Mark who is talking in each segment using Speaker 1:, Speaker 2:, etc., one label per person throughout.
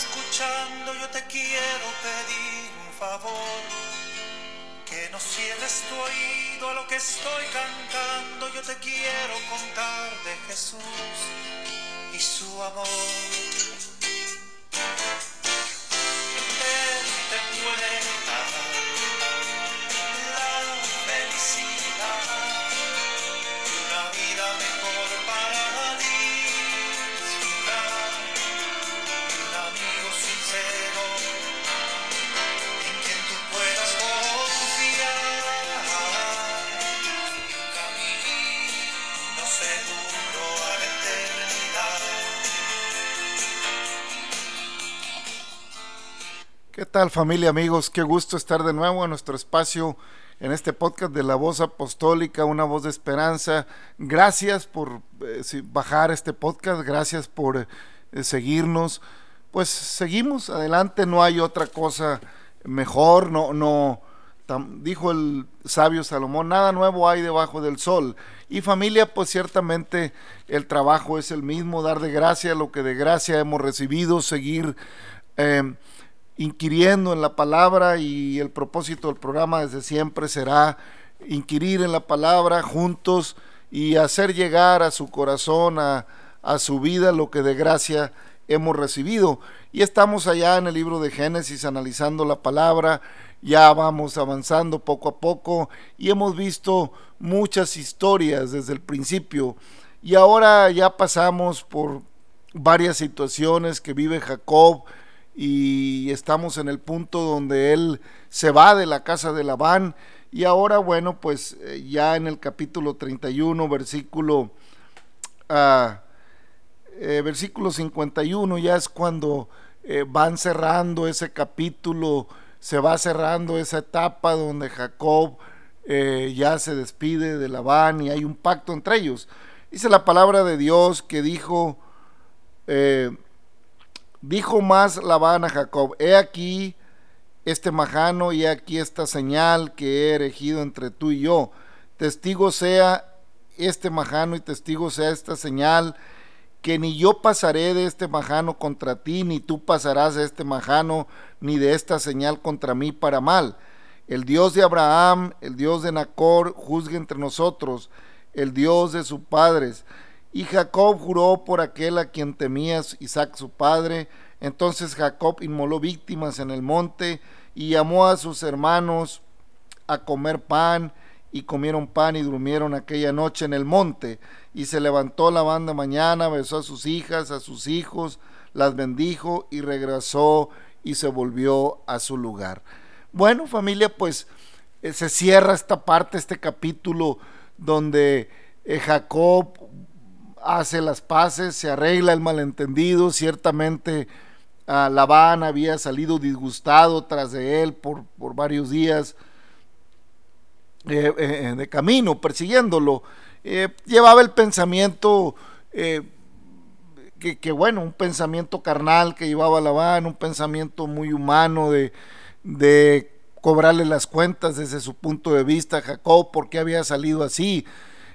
Speaker 1: escuchando, yo te quiero pedir un favor. Que no cierres tu oído a lo que estoy cantando, yo te quiero contar de Jesús y su amor.
Speaker 2: Tal familia, amigos? Qué gusto estar de nuevo en nuestro espacio, en este podcast de la voz apostólica, una voz de esperanza. Gracias por eh, bajar este podcast, gracias por eh, seguirnos. Pues seguimos adelante, no hay otra cosa mejor, no, no, dijo el sabio Salomón, nada nuevo hay debajo del sol. Y familia, pues ciertamente el trabajo es el mismo, dar de gracia lo que de gracia hemos recibido, seguir eh, inquiriendo en la palabra y el propósito del programa desde siempre será inquirir en la palabra juntos y hacer llegar a su corazón, a, a su vida lo que de gracia hemos recibido. Y estamos allá en el libro de Génesis analizando la palabra, ya vamos avanzando poco a poco y hemos visto muchas historias desde el principio y ahora ya pasamos por varias situaciones que vive Jacob y estamos en el punto donde él se va de la casa de Labán y ahora bueno pues eh, ya en el capítulo 31 versículo ah, eh, versículo 51 ya es cuando eh, van cerrando ese capítulo, se va cerrando esa etapa donde Jacob eh, ya se despide de Labán y hay un pacto entre ellos. Dice la palabra de Dios que dijo, dijo más Labán a Jacob, he aquí este majano y he aquí esta señal que he erigido entre tú y yo. Testigo sea este majano y testigo sea esta señal que ni yo pasaré de este majano contra ti, ni tú pasarás de este majano, ni de esta señal contra mí para mal. El Dios de Abraham, el Dios de Nacor, juzgue entre nosotros, el Dios de sus padres. Y Jacob juró por aquel a quien temía Isaac su padre. Entonces Jacob inmoló víctimas en el monte y llamó a sus hermanos a comer pan y comieron pan y durmieron aquella noche en el monte. Y se levantó la banda mañana, besó a sus hijas, a sus hijos, las bendijo y regresó y se volvió a su lugar. Bueno, familia, pues eh, se cierra esta parte, este capítulo donde eh, Jacob hace las paces, se arregla el malentendido, ciertamente ah, Labán había salido disgustado tras de él por, por varios días eh, eh, de camino, persiguiéndolo. Eh, llevaba el pensamiento, eh, que, que, bueno, un pensamiento carnal que llevaba Labán, un pensamiento muy humano de, de cobrarle las cuentas desde su punto de vista a Jacob, porque había salido así.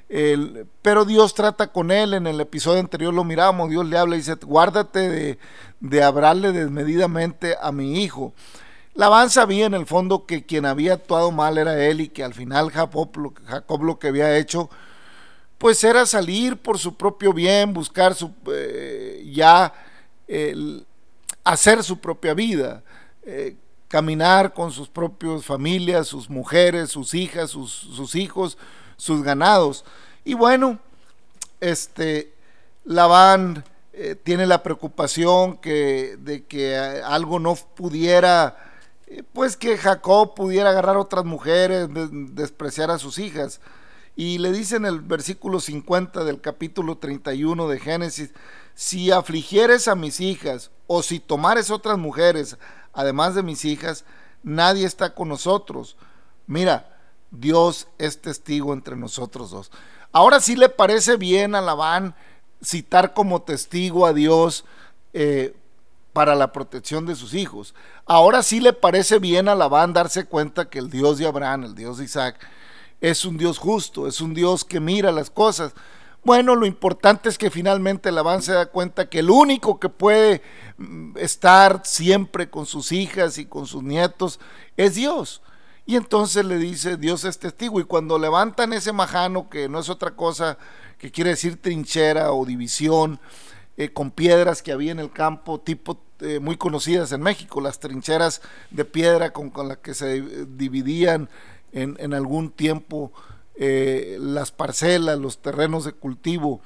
Speaker 2: El, pero Dios trata con él, en el episodio anterior lo miramos, Dios le habla y dice, guárdate de, de hablarle desmedidamente a mi hijo. Labán sabía en el fondo que quien había actuado mal era él y que al final Jacob lo, que había hecho pues era salir por su propio bien, buscar su, eh, ya hacer su propia vida, eh, caminar con sus propias familias, sus mujeres, sus hijas, sus hijos, sus ganados. Y bueno, este Labán eh, tiene la preocupación que, de que algo no pudiera pues que Jacob pudiera agarrar otras mujeres, de, despreciar a sus hijas. Y le dice en el versículo 50 del capítulo 31 de Génesis, si afligieres a mis hijas o si tomares otras mujeres, además de mis hijas, nadie está con nosotros. Mira, Dios es testigo entre nosotros dos. Ahora sí le parece bien a Labán citar como testigo a Dios eh, para la protección de sus hijos. Ahora sí le parece bien a Labán darse cuenta que el Dios de Abraham, el Dios de Isaac, es un Dios justo, es un Dios que mira las cosas. Bueno, lo importante es que finalmente Labán se da cuenta que el único que puede mm, estar siempre con sus hijas y con sus nietos es Dios. Y entonces le dice, Dios es testigo. Y cuando levantan ese majano, que no es otra cosa que quiere decir trinchera o división, eh, con piedras que había en el campo, tipo eh, muy conocidas en México, las trincheras de piedra con, las que se dividían en, en algún tiempo eh, las parcelas, los terrenos de cultivo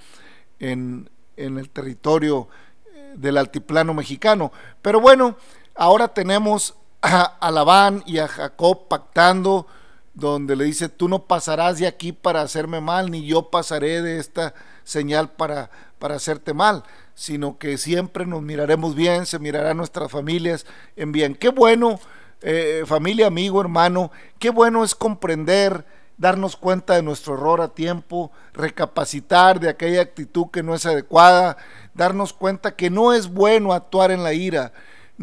Speaker 2: en, el territorio eh, del altiplano mexicano. Pero bueno, ahora tenemos a, Labán y a Jacob pactando, donde le dice, tú no pasarás de aquí para hacerme mal, ni yo pasaré de esta señal para, para hacerte mal, sino que siempre nos miraremos bien, se mirarán nuestras familias en bien. Qué bueno, eh, familia, amigo, hermano, qué bueno es comprender darnos cuenta de nuestro error a tiempo, recapacitar de aquella actitud que no es adecuada, darnos cuenta que no es bueno actuar en la ira.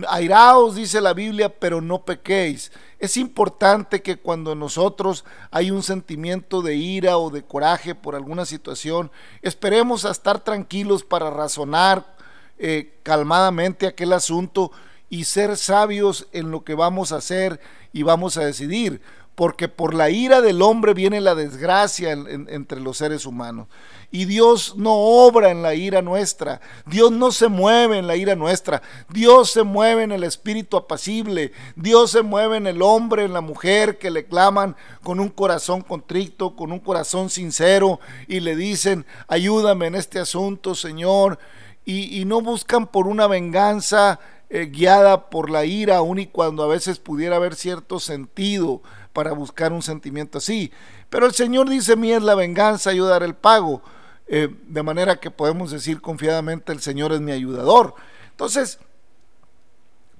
Speaker 2: Airaos, dice la Biblia, pero no pequéis. Es importante que cuando nosotros hay un sentimiento de ira o de coraje por alguna situación, esperemos a estar tranquilos para razonar eh, calmadamente aquel asunto y ser sabios en lo que vamos a hacer y vamos a decidir porque por la ira del hombre viene la desgracia entre los seres humanos. Y Dios no obra en la ira nuestra, Dios no se mueve en la ira nuestra, Dios se mueve en el espíritu apacible, Dios se mueve en el hombre, en la mujer que le claman con un corazón contrito, con un corazón sincero y le dicen, ayúdame en este asunto, Señor, y, no buscan por una venganza eh, guiada por la ira, aun y cuando a veces pudiera haber cierto sentido para buscar un sentimiento así. Pero el Señor dice, mí es la venganza, yo daré el pago. Eh, de manera que podemos decir confiadamente, el Señor es mi ayudador. Entonces,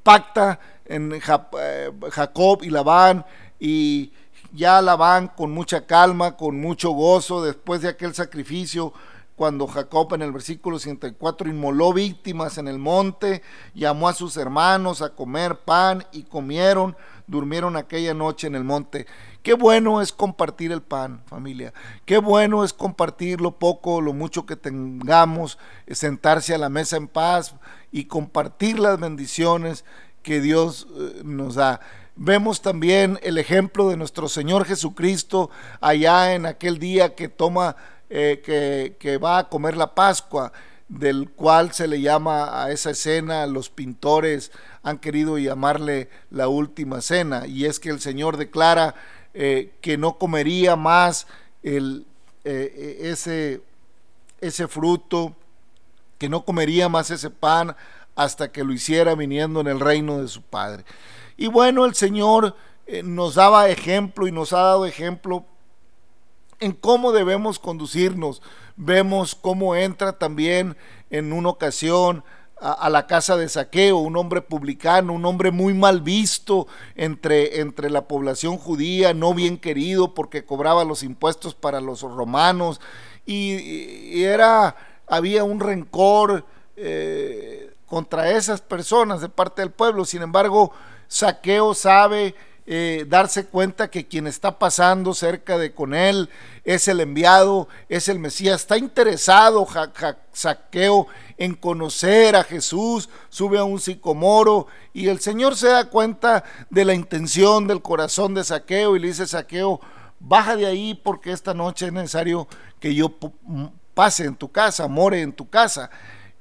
Speaker 2: pacta en eh, Jacob y Labán y ya Labán con mucha calma, con mucho gozo, después de aquel sacrificio, cuando Jacob en el versículo 104 inmoló víctimas en el monte, llamó a sus hermanos a comer pan y comieron durmieron aquella noche en el monte. Qué bueno es compartir el pan, familia. Qué bueno es compartir lo poco, lo mucho que tengamos, eh, sentarse a la mesa en paz y compartir las bendiciones que Dios eh, nos da. Vemos también el ejemplo de nuestro Señor Jesucristo allá en aquel día que toma, eh, que, que va a comer la Pascua del cual se le llama a esa escena, los pintores han querido llamarle la última cena, y es que el Señor declara eh, que no comería más el, eh, ese, ese fruto, que no comería más ese pan hasta que lo hiciera viniendo en el reino de su Padre. Y bueno, el Señor eh, nos daba ejemplo y nos ha dado ejemplo en cómo debemos conducirnos. Vemos cómo entra también en una ocasión a, la casa de saqueo, un hombre publicano, un hombre muy mal visto entre, entre la población judía, no bien querido porque cobraba los impuestos para los romanos y, era, había un rencor eh, contra esas personas de parte del pueblo. Sin embargo, saqueo sabe eh, darse cuenta que quien está pasando cerca de con él es el enviado, es el Mesías, está interesado Saqueo en conocer a Jesús, sube a un sicomoro y el Señor se da cuenta de la intención del corazón de Saqueo y le dice Saqueo, baja de ahí porque esta noche es necesario que yo pase en tu casa, more en tu casa.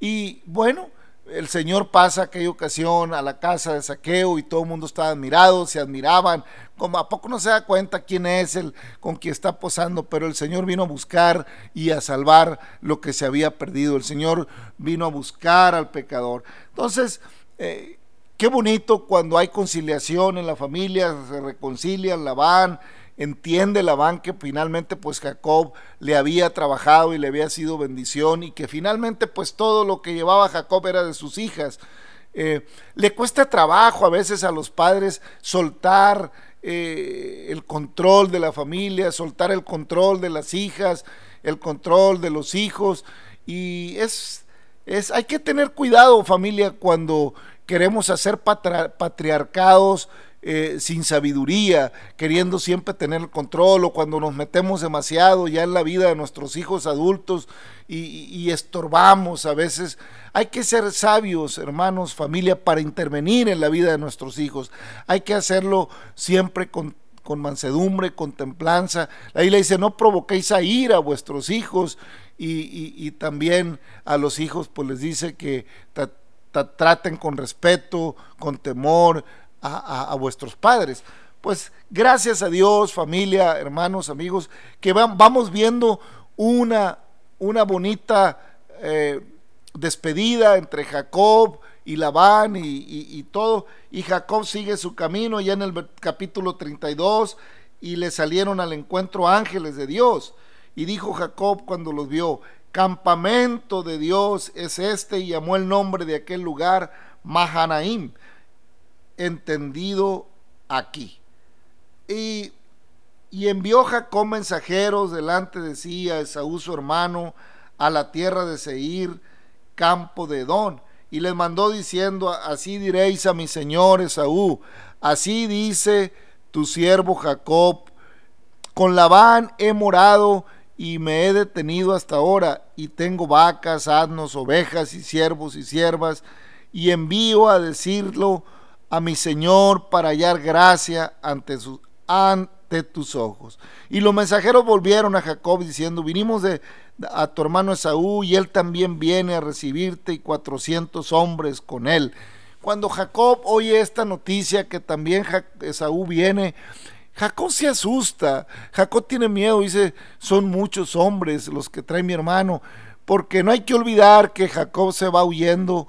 Speaker 2: Y bueno, el Señor pasa aquella ocasión a la casa de saqueo y todo el mundo estaba admirado, se admiraban, como a poco no se da cuenta quién es el con quien está posando, pero el Señor vino a buscar y a salvar lo que se había perdido, el Señor vino a buscar al pecador. Entonces, eh, qué bonito cuando hay conciliación en la familia, se reconcilian, la van, entiende Labán que finalmente pues Jacob le había trabajado y le había sido bendición y que finalmente pues todo lo que llevaba Jacob era de sus hijas. Eh, le cuesta trabajo a veces a los padres soltar eh, el control de la familia, soltar el control de las hijas, el control de los hijos y es, es hay que tener cuidado familia cuando queremos hacer patriarcados eh, sin sabiduría, queriendo siempre tener el control o cuando nos metemos demasiado ya en la vida de nuestros hijos adultos y, estorbamos a veces. Hay que ser sabios, hermanos, familia, para intervenir en la vida de nuestros hijos. Hay que hacerlo siempre con con mansedumbre, con templanza. La Biblia dice, no provoquéis a ir a vuestros hijos y, también a los hijos pues les dice que traten con respeto, con temor, a, vuestros padres. Pues gracias a Dios, familia, hermanos, amigos, que vamos viendo una, una bonita eh, despedida entre Jacob y Labán y, y, todo. Y Jacob sigue su camino ya en el capítulo 32 y le salieron al encuentro ángeles de Dios. Y dijo Jacob cuando los vio, campamento de Dios es este y llamó el nombre de aquel lugar Mahanaim entendido aquí. Y, envió Jacob mensajeros delante de sí a Esaú su hermano a la tierra de Seir, campo de Edón, y les mandó diciendo, así diréis a mi señor Esaú, así dice tu siervo Jacob, con Labán he morado y me he detenido hasta ahora, y tengo vacas, asnos, ovejas y siervos y siervas, y envío a decirlo a mi Señor para hallar gracia ante, ante tus ojos. Y los mensajeros volvieron a Jacob diciendo, vinimos de, a tu hermano Esaú y él también viene a recibirte y cuatrocientos hombres con él. Cuando Jacob oye esta noticia que también Esaú viene, Jacob se asusta, Jacob tiene miedo, dice, son muchos hombres los que trae mi hermano, porque no hay que olvidar que Jacob se va huyendo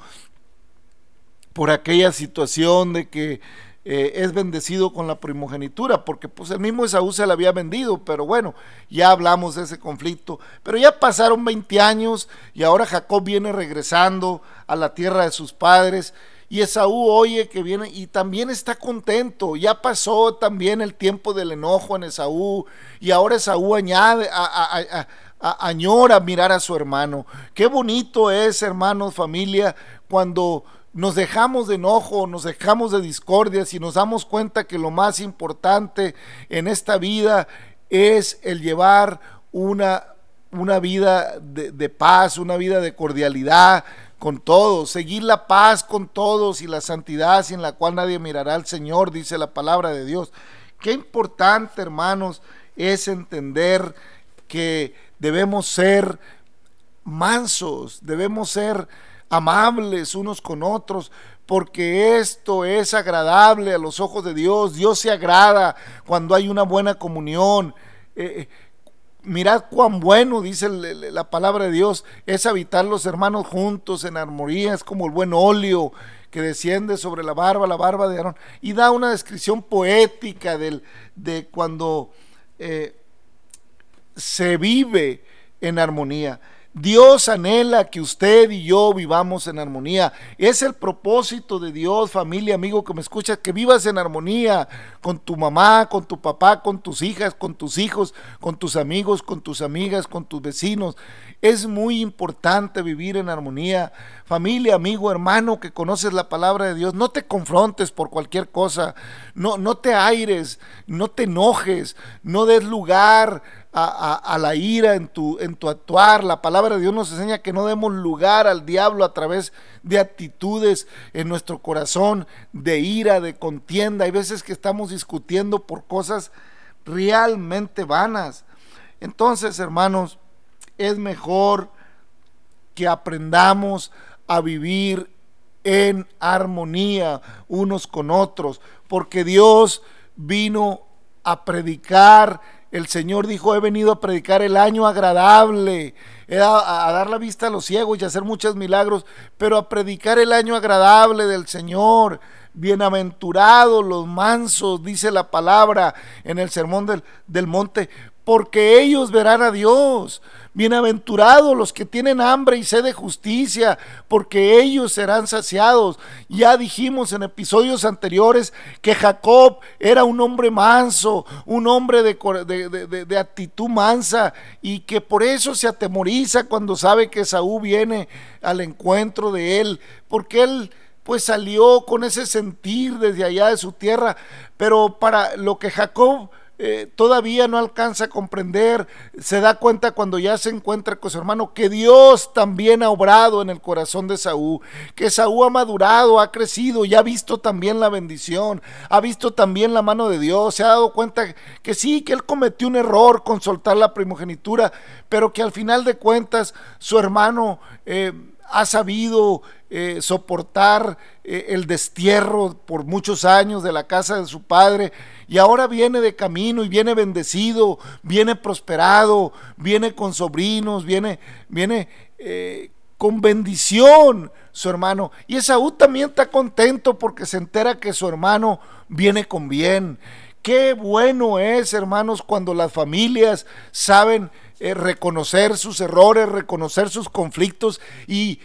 Speaker 2: por aquella situación de que eh, es bendecido con la primogenitura, porque pues el mismo Esaú se la había vendido, pero bueno, ya hablamos de ese conflicto. Pero ya pasaron 20 años y ahora Jacob viene regresando a la tierra de sus padres. Y Esaú oye que viene y también está contento. Ya pasó también el tiempo del enojo en Esaú. Y ahora Esaú añade, a, añora mirar a su hermano. Qué bonito es, hermanos, familia, cuando nos dejamos de enojo, nos dejamos de discordias y nos damos cuenta que lo más importante en esta vida es el llevar una, una vida de, paz, una vida de cordialidad con todos, seguir la paz con todos y la santidad sin la cual nadie mirará al Señor, dice la palabra de Dios. Qué importante, hermanos, es entender que debemos ser mansos, debemos ser amables unos con otros, porque esto es agradable a los ojos de Dios. Dios se agrada cuando hay una buena comunión. Eh, eh, mirad cuán bueno, dice la palabra de Dios, es habitar los hermanos juntos en armonía, es como el buen óleo que desciende sobre la barba, la barba de Aarón, y da una descripción poética de cuando eh, se vive en armonía. Dios anhela que usted y yo vivamos en armonía. Es el propósito de Dios, familia, amigo que me escucha, que vivas en armonía con tu mamá, con tu papá, con tus hijas, con tus hijos, con tus amigos, con tus amigas, con tus vecinos. Es muy importante vivir en armonía. Familia, amigo, hermano que conoces la palabra de Dios, no te confrontes por cualquier cosa. No, no te aires, no te enojes, no des lugar a, la ira en tu, en tu actuar. La palabra de Dios nos enseña que no demos lugar al diablo a través de actitudes en nuestro corazón, de ira, de contienda. Hay veces que estamos discutiendo por cosas realmente vanas. Entonces, hermanos, es mejor que aprendamos a vivir en armonía unos con otros, porque Dios vino a predicar el Señor dijo, he venido a predicar el año agradable, a, dar la vista a los ciegos y a hacer muchos milagros, pero a predicar el año agradable del Señor. Bienaventurados los mansos, dice la palabra en el sermón del, del monte, porque ellos verán a Dios. Bienaventurados los que tienen hambre y sed de justicia, porque ellos serán saciados. Ya dijimos en episodios anteriores que Jacob era un hombre manso, un hombre de, de, actitud mansa, y que por eso se atemoriza cuando sabe que Saúl viene al encuentro de él, porque él pues salió con ese sentir desde allá de su tierra, pero para lo que Jacob eh, todavía no alcanza a comprender, se da cuenta cuando ya se encuentra con su hermano que Dios también ha obrado en el corazón de Saúl, que Saúl ha madurado, ha crecido y ha visto también la bendición, ha visto también la mano de Dios, se ha dado cuenta que sí, que él cometió un error con soltar la primogenitura, pero que al final de cuentas su hermano... Eh, ha sabido eh, soportar eh, el destierro por muchos años de la casa de su padre y ahora viene de camino y viene bendecido, viene prosperado, viene con sobrinos, viene, viene eh, con bendición su hermano. Y Esaú también está contento porque se entera que su hermano viene con bien. Qué bueno es, hermanos, cuando las familias saben eh, reconocer sus errores, reconocer sus conflictos y,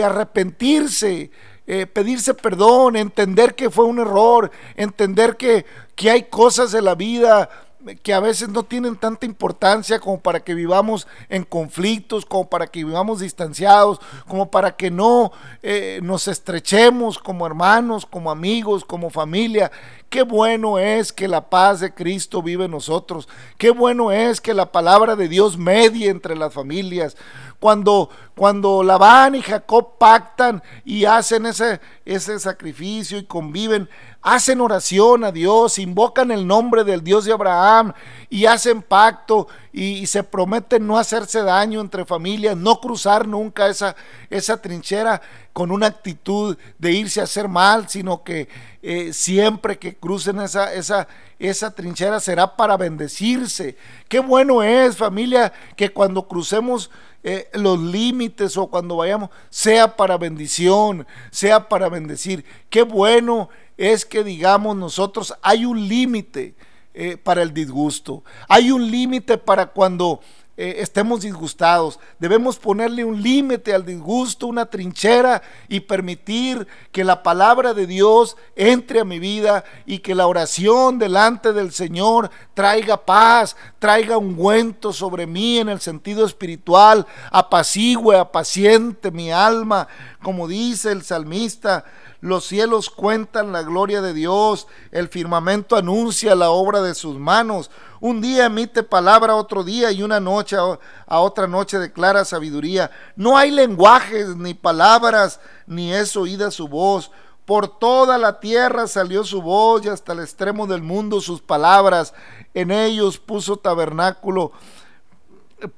Speaker 2: arrepentirse, eh, pedirse perdón, entender que fue un error, entender que, que hay cosas de la vida que a veces no tienen tanta importancia como para que vivamos en conflictos, como para que vivamos distanciados, como para que no eh, nos estrechemos como hermanos, como amigos, como familia. Qué bueno es que la paz de Cristo vive en nosotros. Qué bueno es que la palabra de Dios medie entre las familias cuando, cuando Labán y Jacob pactan y hacen ese, ese sacrificio y conviven, hacen oración a Dios, invocan el nombre del Dios de Abraham y hacen pacto y, se prometen no hacerse daño entre familias, no cruzar nunca esa, esa trinchera con una actitud de irse a hacer mal, sino que eh, siempre que crucen esa, esa, esa trinchera será para bendecirse. Qué bueno es familia que cuando crucemos eh, los límites o cuando vayamos, sea para bendición, sea para bendecir. Qué bueno es que digamos nosotros, hay un límite eh, para el disgusto, hay un límite para cuando eh, estemos disgustados. Debemos ponerle un límite al disgusto, una trinchera y permitir que la palabra de Dios entre a mi vida y que la oración delante del Señor traiga paz, traiga ungüento sobre mí en el sentido espiritual, apacigüe, apaciente mi alma, como dice el salmista los cielos cuentan la gloria de Dios, el firmamento anuncia la obra de sus manos. Un día emite palabra otro día y una noche a, otra noche declara sabiduría. No hay lenguajes ni palabras, ni es oída su voz. Por toda la tierra salió su voz y hasta el extremo del mundo sus palabras. En ellos puso tabernáculo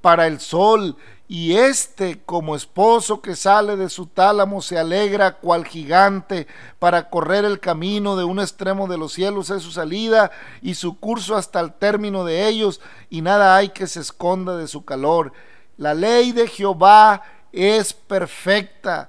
Speaker 2: para el sol y éste como esposo que sale de su tálamo se alegra cual gigante para correr el camino de un extremo de los cielos es su salida y su curso hasta el término de ellos y nada hay que se esconda de su calor. La ley de Jehová es perfecta,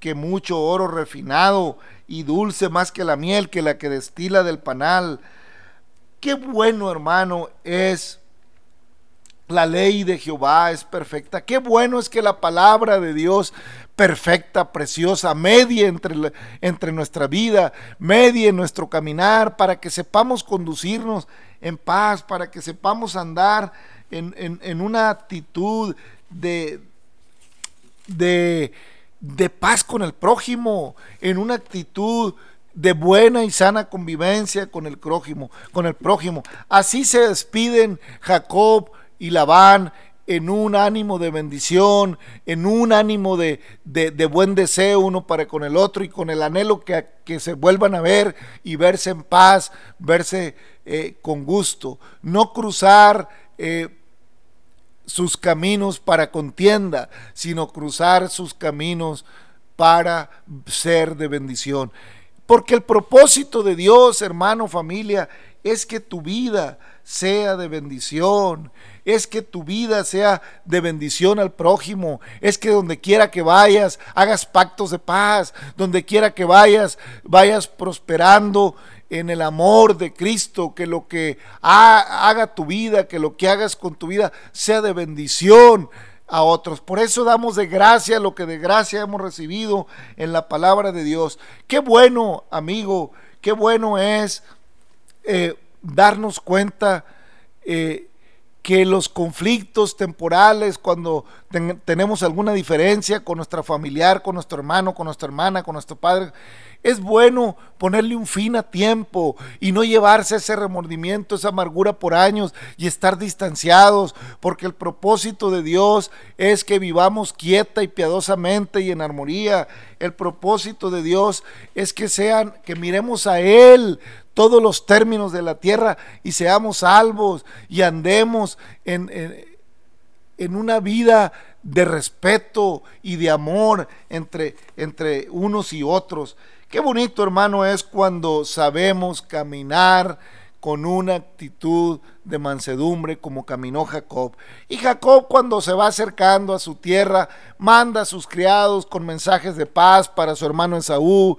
Speaker 2: que mucho oro refinado y dulce más que la miel que la que destila del panal. Qué bueno, hermano, es la ley de Jehová es perfecta. Qué bueno es que la palabra de Dios perfecta, preciosa, medie entre, entre nuestra vida, medie en nuestro caminar, para que sepamos conducirnos en paz, para que sepamos andar en, en una actitud de, de de paz con el prójimo, en una actitud de buena y sana convivencia con el prójimo, con el prójimo. Así se despiden Jacob y Labán en un ánimo de bendición, en un ánimo de, buen deseo uno para con el otro y con el anhelo que, que se vuelvan a ver y verse en paz, verse eh, con gusto. No cruzar eh, sus caminos para contienda, sino cruzar sus caminos para ser de bendición. Porque el propósito de Dios, hermano, familia, es que tu vida sea de bendición, es que tu vida sea de bendición al prójimo, es que donde quiera que vayas, hagas pactos de paz, donde quiera que vayas, vayas prosperando en el amor de Cristo, que lo que haga tu vida, que lo que hagas con tu vida sea de bendición a otros. Por eso damos de gracia lo que de gracia hemos recibido en la palabra de Dios. Qué bueno, amigo, qué bueno es eh, darnos cuenta eh, que los conflictos temporales, cuando tenemos alguna diferencia con nuestra familiar, con nuestro hermano, con nuestra hermana, con nuestro padre, es bueno ponerle un fin a tiempo y no llevarse ese remordimiento, esa amargura por años y estar distanciados, porque el propósito de Dios es que vivamos quieta y piadosamente y en armonía. El propósito de Dios es que sean que miremos a él todos los términos de la tierra y seamos salvos y andemos en, en, en una vida de respeto y de amor entre, entre unos y otros. Qué bonito, hermano, es cuando sabemos caminar con una actitud de mansedumbre como caminó Jacob. Y Jacob cuando se va acercando a su tierra, manda a sus criados con mensajes de paz para su hermano Esaú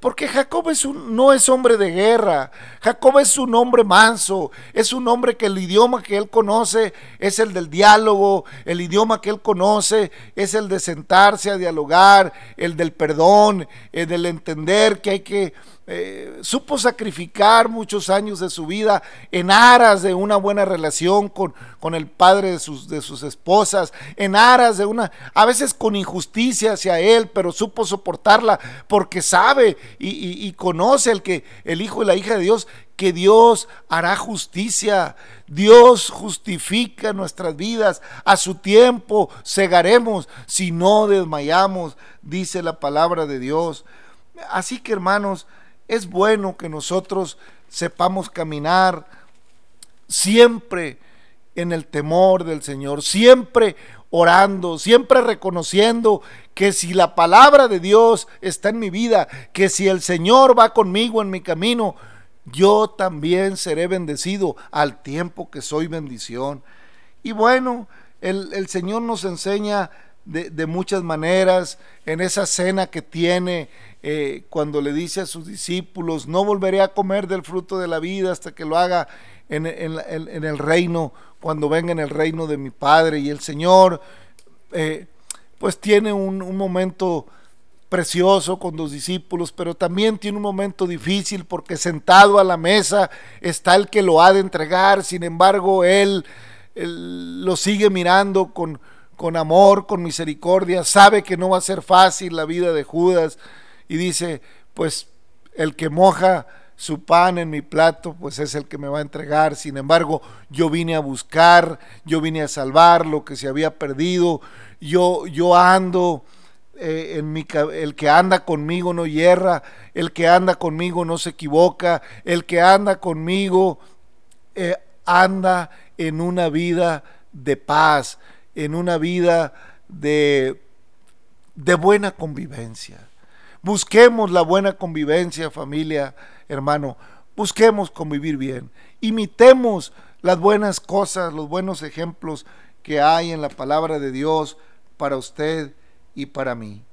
Speaker 2: porque Jacob es un, no es hombre de guerra, Jacob es un hombre manso, es un hombre que el idioma que él conoce es el del diálogo, el idioma que él conoce es el de sentarse a dialogar, el del perdón, el del entender que hay que eh, supo sacrificar muchos años de su vida en aras de una buena relación con, con el padre de sus, de sus esposas, en aras de una, a veces con injusticia hacia él, pero supo soportarla porque sabe y, y conoce el que el hijo y la hija de Dios que Dios hará justicia, Dios justifica nuestras vidas, a su tiempo cegaremos si no desmayamos, dice la palabra de Dios. Así que hermanos, es bueno que nosotros sepamos caminar siempre en el temor del Señor, siempre orando, siempre reconociendo que si la palabra de Dios está en mi vida, que si el Señor va conmigo en mi camino, yo también seré bendecido al tiempo que soy bendición. Y bueno, el, Señor nos enseña de, de, muchas maneras en esa cena que tiene eh, cuando le dice a sus discípulos, no volveré a comer del fruto de la vida hasta que lo haga en, el reino, cuando venga en el reino de mi Padre. Y el Señor, eh, pues tiene un, momento precioso con los discípulos, pero también tiene un momento difícil porque sentado a la mesa está el que lo ha de entregar, sin embargo él, lo sigue mirando con amor, con misericordia, sabe que no va a ser fácil la vida de Judas, y dice, pues el que moja su pan en mi plato, pues es el que me va a entregar. Sin embargo, yo vine a buscar, yo vine a salvar lo que se había perdido. Yo, yo ando eh, en mi, el que anda conmigo no hierra, el que anda conmigo no se equivoca, el que anda conmigo eh, anda en una vida de paz, en una vida de, de buena convivencia. Busquemos la buena convivencia, familia, hermano. Busquemos convivir bien. Imitemos las buenas cosas, los buenos ejemplos que hay en la palabra de Dios para usted y para mí.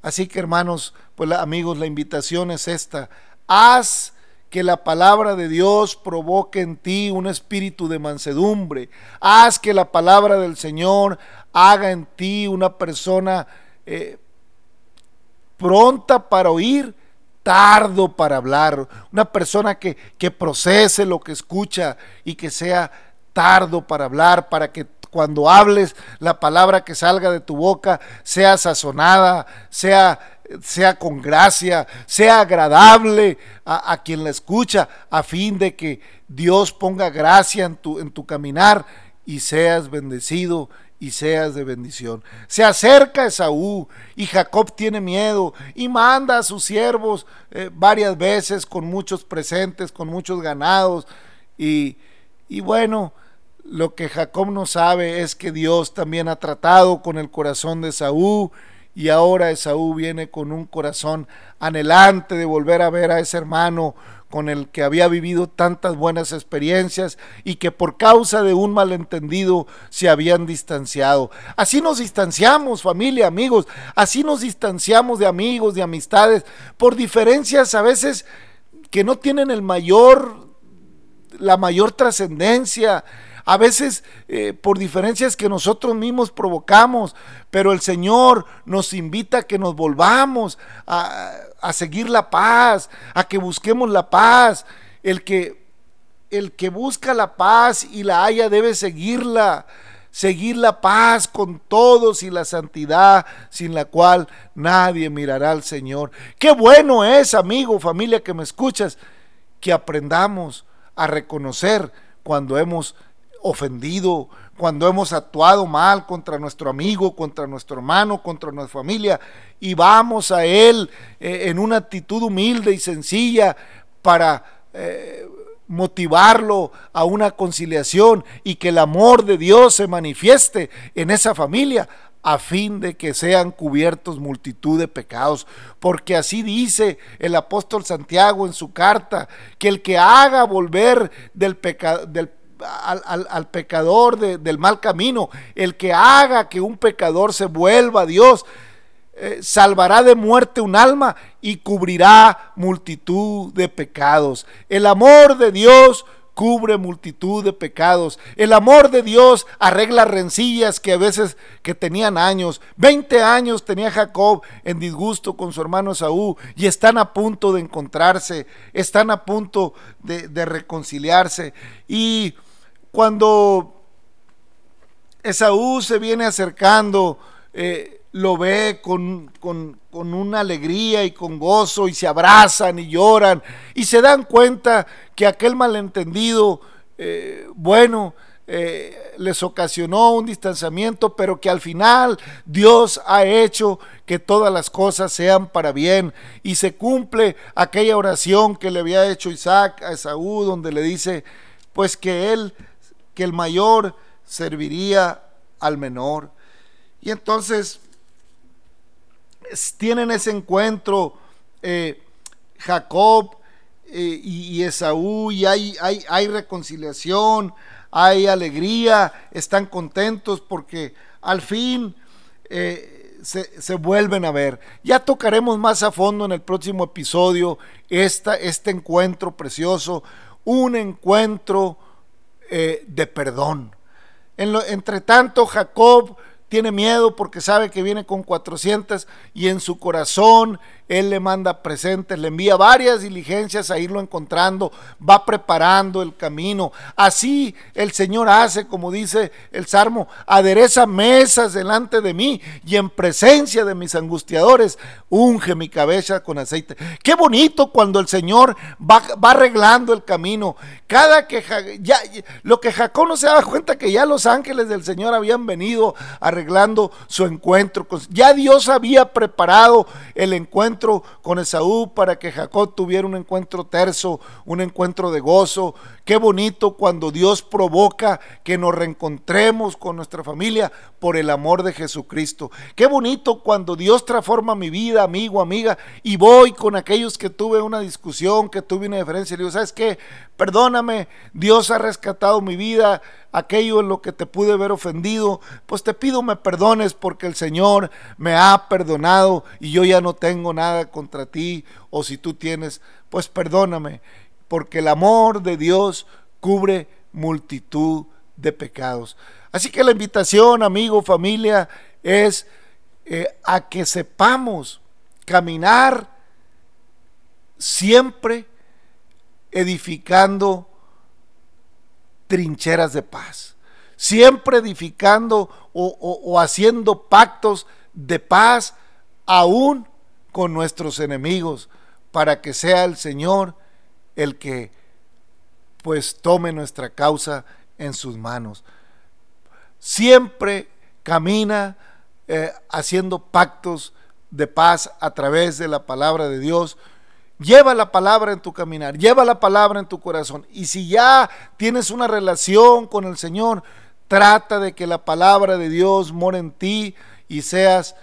Speaker 2: Así que hermanos, pues amigos, la invitación es esta. Haz que la palabra de Dios provoque en ti un espíritu de mansedumbre. Haz que la palabra del Señor haga en ti una persona eh, pronta para oír, tardo para hablar, una persona que, que procese lo que escucha y que sea tardo para hablar, para que cuando hables la palabra que salga de tu boca sea sazonada, sea, sea con gracia, sea agradable a, a, quien la escucha, a fin de que Dios ponga gracia en tu, en tu caminar y seas bendecido y seas de bendición. Se acerca Esaú y Jacob tiene miedo y manda a sus siervos eh, varias veces con muchos presentes, con muchos ganados. Y, y bueno, lo que Jacob no sabe es que Dios también ha tratado con el corazón de Esaú y ahora Esaú viene con un corazón anhelante de volver a ver a ese hermano con el que había vivido tantas buenas experiencias y que por causa de un malentendido se habían distanciado. Así nos distanciamos, familia, amigos, así nos distanciamos de amigos, de amistades, por diferencias a veces que no tienen el mayor, la mayor trascendencia, a veces eh, por diferencias que nosotros mismos provocamos, pero el Señor nos invita a que nos volvamos a, a seguir la paz, a que busquemos la paz. El que, el que busca la paz y la haya debe seguirla seguir la paz con todos y la santidad sin la cual nadie mirará al Señor. Qué bueno es, amigo, familia que me escuchas, que aprendamos a reconocer cuando hemos ofendido, cuando hemos actuado mal contra nuestro amigo, contra nuestro hermano, contra nuestra familia, y vamos a Él eh, en una actitud humilde y sencilla para eh, motivarlo a una conciliación y que el amor de Dios se manifieste en esa familia a fin de que sean cubiertos multitud de pecados. Porque así dice el apóstol Santiago en su carta, que el que haga volver del pecado, del al, pecador del mal camino, el que haga que un pecador se vuelva a Dios, eh, salvará de muerte un alma y cubrirá multitud de pecados. El amor de Dios cubre multitud de pecados. El amor de Dios arregla rencillas que a veces que tenían años. Veinte años tenía Jacob en disgusto con su hermano Esaú y están a punto de encontrarse, están a punto de, de reconciliarse. Y cuando Esaú se viene acercando, eh, lo ve con, una alegría y con gozo y se abrazan y lloran y se dan cuenta que aquel malentendido, eh, bueno, eh, les ocasionó un distanciamiento, pero que al final Dios ha hecho que todas las cosas sean para bien y se cumple aquella oración que le había hecho Isaac a Esaú, donde le dice, pues que él que el mayor serviría al menor. Y entonces tienen ese encuentro eh, Jacob eh, y, Esaú y hay, hay, hay reconciliación, hay alegría, están contentos porque al fin eh, se, se, vuelven a ver. Ya tocaremos más a fondo en el próximo episodio esta, este encuentro precioso, un encuentro eh, de perdón. En lo, entre tanto, Jacob tiene miedo porque sabe que viene con 400 y en su corazón él le manda presentes, le envía varias diligencias a irlo encontrando, va preparando el camino. Así el Señor hace, como dice el Salmo, adereza mesas delante de mí y en presencia de mis angustiadores, unge mi cabeza con aceite. Qué bonito cuando el Señor va, arreglando el camino. Cada que ya lo que Jacob no se daba cuenta que ya los ángeles del Señor habían venido arreglando su encuentro. Ya Dios había preparado el encuentro con Esaú para que Jacob tuviera un encuentro terso, un encuentro de gozo. Qué bonito cuando Dios provoca que nos reencontremos con nuestra familia por el amor de Jesucristo. Qué bonito cuando Dios transforma mi vida, amigo, amiga, y voy con aquellos que tuve una discusión, que tuve una diferencia. Y digo, ¿sabes qué? Perdóname, Dios ha rescatado mi vida aquello en lo que te pude haber ofendido, pues te pido me perdones porque el Señor me ha perdonado y yo ya no tengo nada contra ti, o si tú tienes, pues perdóname, porque el amor de Dios cubre multitud de pecados. Así que la invitación, amigo, familia, es eh, a que sepamos caminar siempre edificando trincheras de paz, siempre edificando o, haciendo pactos de paz aún con nuestros enemigos, para que sea el Señor el que pues tome nuestra causa en sus manos. Siempre camina eh, haciendo pactos de paz a través de la palabra de Dios Lleva la palabra en tu caminar, lleva la palabra en tu corazón. Y si ya tienes una relación con el Señor, trata de que la palabra de Dios more en ti y seas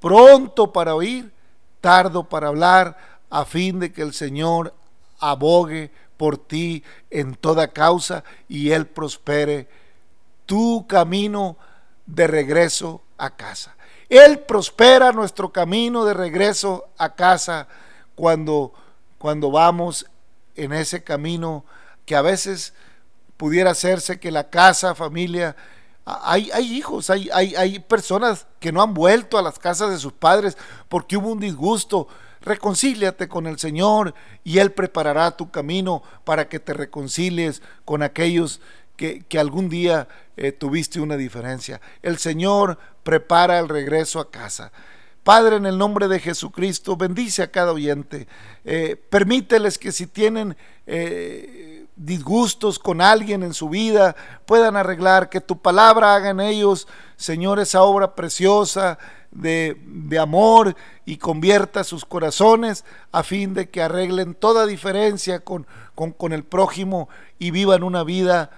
Speaker 2: pronto para oír, tardo para hablar, a fin de que el Señor abogue por ti en toda causa y Él prospere tu camino de regreso a casa. Él prospera nuestro camino de regreso a casa cuando, cuando vamos en ese camino que a veces pudiera hacerse que la casa, familia, hay, hay hijos, hay, hay, hay personas que no han vuelto a las casas de sus padres porque hubo un disgusto. Reconcíliate con el Señor y Él preparará tu camino para que te reconcilies con aquellos que, que algún día eh, tuviste una diferencia. El Señor prepara el regreso a casa. Padre, en el nombre de Jesucristo, bendice a cada oyente. Eh, permíteles que si tienen eh, disgustos con alguien en su vida, puedan arreglar, que tu palabra haga en ellos, Señor, esa obra preciosa de, de amor y convierta sus corazones a fin de que arreglen toda diferencia con, con, con el prójimo y vivan una vida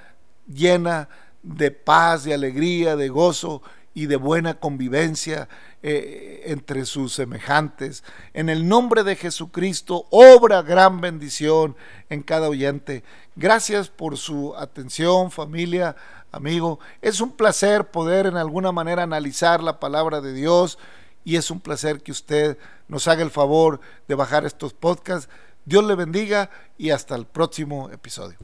Speaker 2: llena de paz, de alegría, de gozo y de buena convivencia eh, entre sus semejantes. En el nombre de Jesucristo, obra gran bendición en cada oyente. Gracias por su atención, familia, amigo. Es un placer poder en alguna manera analizar la palabra de Dios y es un placer que usted nos haga el favor de bajar estos podcasts. Dios le bendiga y hasta el próximo episodio.